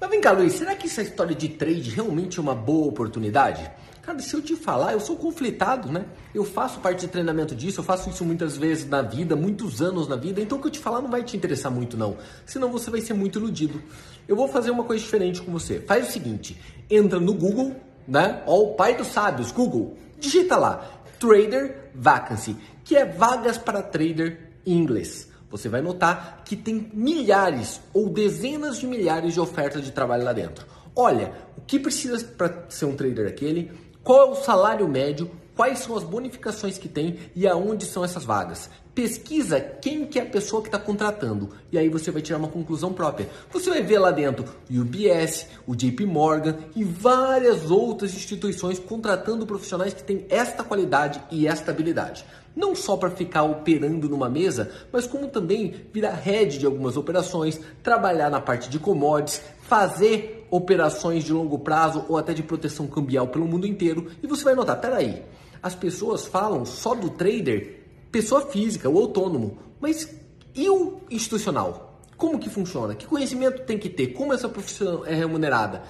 Mas vem cá, Luiz, será que essa história de trade realmente é uma boa oportunidade? Cara, se eu te falar, eu sou conflitado, né? Eu faço parte de treinamento disso, eu faço isso muitas vezes na vida, muitos anos na vida, então o que eu te falar não vai te interessar muito, não. Senão você vai ser muito iludido. Eu vou fazer uma coisa diferente com você. Faz o seguinte: entra no Google, né? Ó, o pai dos sábios, Google, digita lá Trader Vacancy, que é vagas para trader em inglês você vai notar que tem milhares ou dezenas de milhares de ofertas de trabalho lá dentro. Olha, o que precisa para ser um trader aquele? Qual é o salário médio? Quais são as bonificações que tem e aonde são essas vagas? Pesquisa quem que é a pessoa que está contratando e aí você vai tirar uma conclusão própria. Você vai ver lá dentro o UBS, o JP Morgan e várias outras instituições contratando profissionais que têm esta qualidade e esta habilidade não só para ficar operando numa mesa, mas como também virar head de algumas operações, trabalhar na parte de commodities, fazer operações de longo prazo ou até de proteção cambial pelo mundo inteiro. E você vai notar, peraí, as pessoas falam só do trader, pessoa física, o autônomo, mas e o institucional? Como que funciona? Que conhecimento tem que ter? Como essa profissão é remunerada?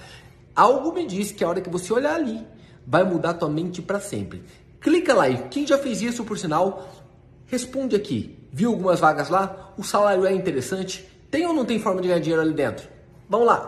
Algo me diz que a hora que você olhar ali, vai mudar tua mente para sempre. Clica lá e quem já fez isso, por sinal, responde aqui. Viu algumas vagas lá? O salário é interessante? Tem ou não tem forma de ganhar dinheiro ali dentro? Vamos lá!